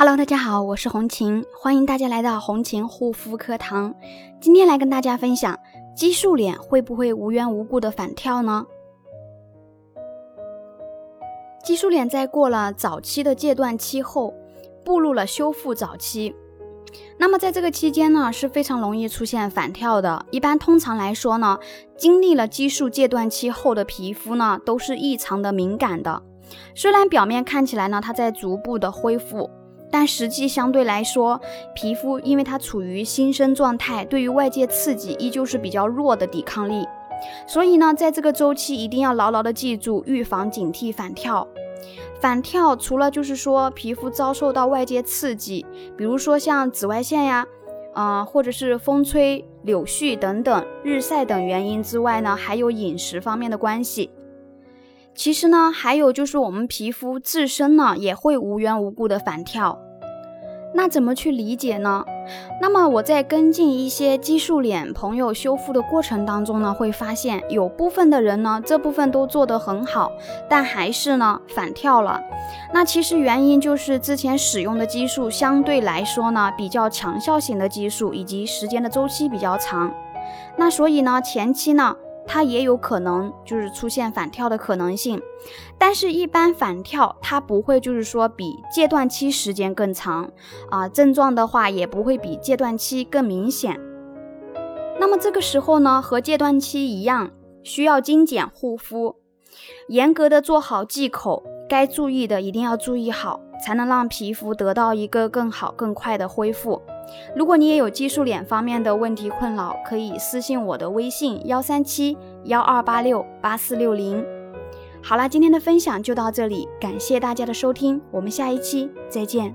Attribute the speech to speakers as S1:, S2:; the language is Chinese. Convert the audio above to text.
S1: Hello，大家好，我是红琴，欢迎大家来到红琴护肤课堂。今天来跟大家分享，激素脸会不会无缘无故的反跳呢？激素脸在过了早期的戒断期后，步入了修复早期。那么在这个期间呢，是非常容易出现反跳的。一般通常来说呢，经历了激素戒断期后的皮肤呢，都是异常的敏感的。虽然表面看起来呢，它在逐步的恢复。但实际相对来说，皮肤因为它处于新生状态，对于外界刺激依旧是比较弱的抵抗力，所以呢，在这个周期一定要牢牢的记住，预防警惕反跳。反跳除了就是说皮肤遭受到外界刺激，比如说像紫外线呀，啊，或者是风吹柳絮等等日晒等原因之外呢，还有饮食方面的关系。其实呢，还有就是我们皮肤自身呢也会无缘无故的反跳，那怎么去理解呢？那么我在跟进一些激素脸朋友修复的过程当中呢，会发现有部分的人呢，这部分都做得很好，但还是呢反跳了。那其实原因就是之前使用的激素相对来说呢比较强效型的激素，以及时间的周期比较长，那所以呢前期呢。它也有可能就是出现反跳的可能性，但是，一般反跳它不会就是说比戒断期时间更长啊，症状的话也不会比戒断期更明显。那么这个时候呢，和戒断期一样，需要精简护肤，严格的做好忌口，该注意的一定要注意好，才能让皮肤得到一个更好更快的恢复。如果你也有激素脸方面的问题困扰，可以私信我的微信幺三七幺二八六八四六零。好啦，今天的分享就到这里，感谢大家的收听，我们下一期再见。